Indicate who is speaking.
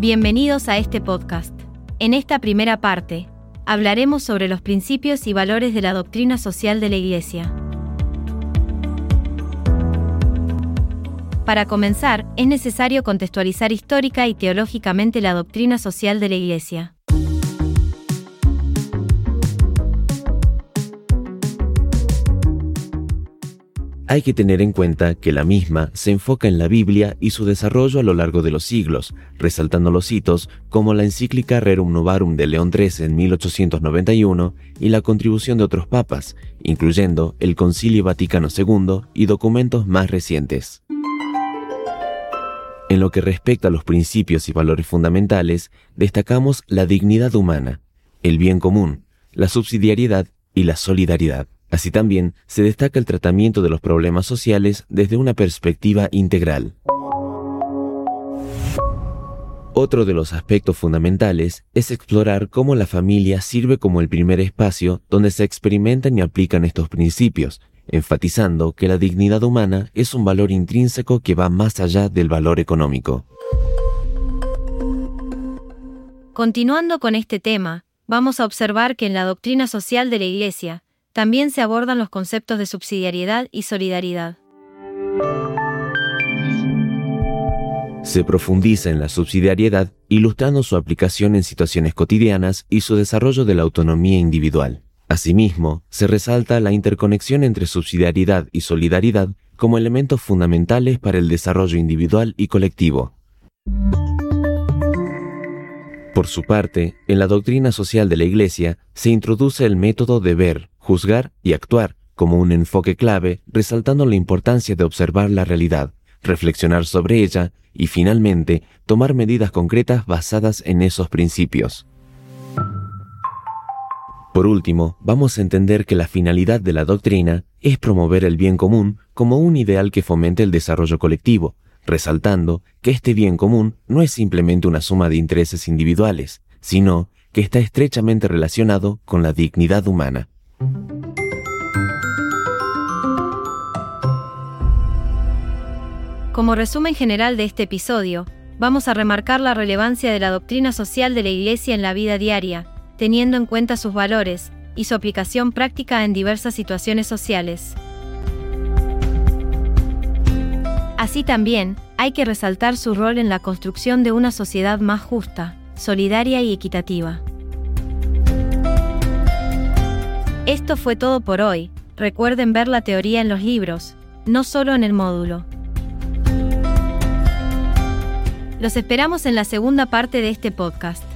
Speaker 1: Bienvenidos a este podcast. En esta primera parte, hablaremos sobre los principios y valores de la doctrina social de la Iglesia. Para comenzar, es necesario contextualizar histórica y teológicamente la doctrina social de la Iglesia.
Speaker 2: Hay que tener en cuenta que la misma se enfoca en la Biblia y su desarrollo a lo largo de los siglos, resaltando los hitos como la encíclica Rerum Novarum de León XIII en 1891 y la contribución de otros papas, incluyendo el Concilio Vaticano II y documentos más recientes. En lo que respecta a los principios y valores fundamentales, destacamos la dignidad humana, el bien común, la subsidiariedad y la solidaridad. Así también se destaca el tratamiento de los problemas sociales desde una perspectiva integral. Otro de los aspectos fundamentales es explorar cómo la familia sirve como el primer espacio donde se experimentan y aplican estos principios, enfatizando que la dignidad humana es un valor intrínseco que va más allá del valor económico.
Speaker 1: Continuando con este tema, vamos a observar que en la doctrina social de la Iglesia, también se abordan los conceptos de subsidiariedad y solidaridad.
Speaker 2: Se profundiza en la subsidiariedad, ilustrando su aplicación en situaciones cotidianas y su desarrollo de la autonomía individual. Asimismo, se resalta la interconexión entre subsidiariedad y solidaridad como elementos fundamentales para el desarrollo individual y colectivo. Por su parte, en la doctrina social de la Iglesia se introduce el método de ver, juzgar y actuar como un enfoque clave, resaltando la importancia de observar la realidad, reflexionar sobre ella y finalmente tomar medidas concretas basadas en esos principios. Por último, vamos a entender que la finalidad de la doctrina es promover el bien común como un ideal que fomente el desarrollo colectivo, resaltando que este bien común no es simplemente una suma de intereses individuales, sino que está estrechamente relacionado con la dignidad humana.
Speaker 1: Como resumen general de este episodio, vamos a remarcar la relevancia de la doctrina social de la Iglesia en la vida diaria, teniendo en cuenta sus valores y su aplicación práctica en diversas situaciones sociales. Así también, hay que resaltar su rol en la construcción de una sociedad más justa, solidaria y equitativa. Esto fue todo por hoy. Recuerden ver la teoría en los libros, no solo en el módulo. Los esperamos en la segunda parte de este podcast.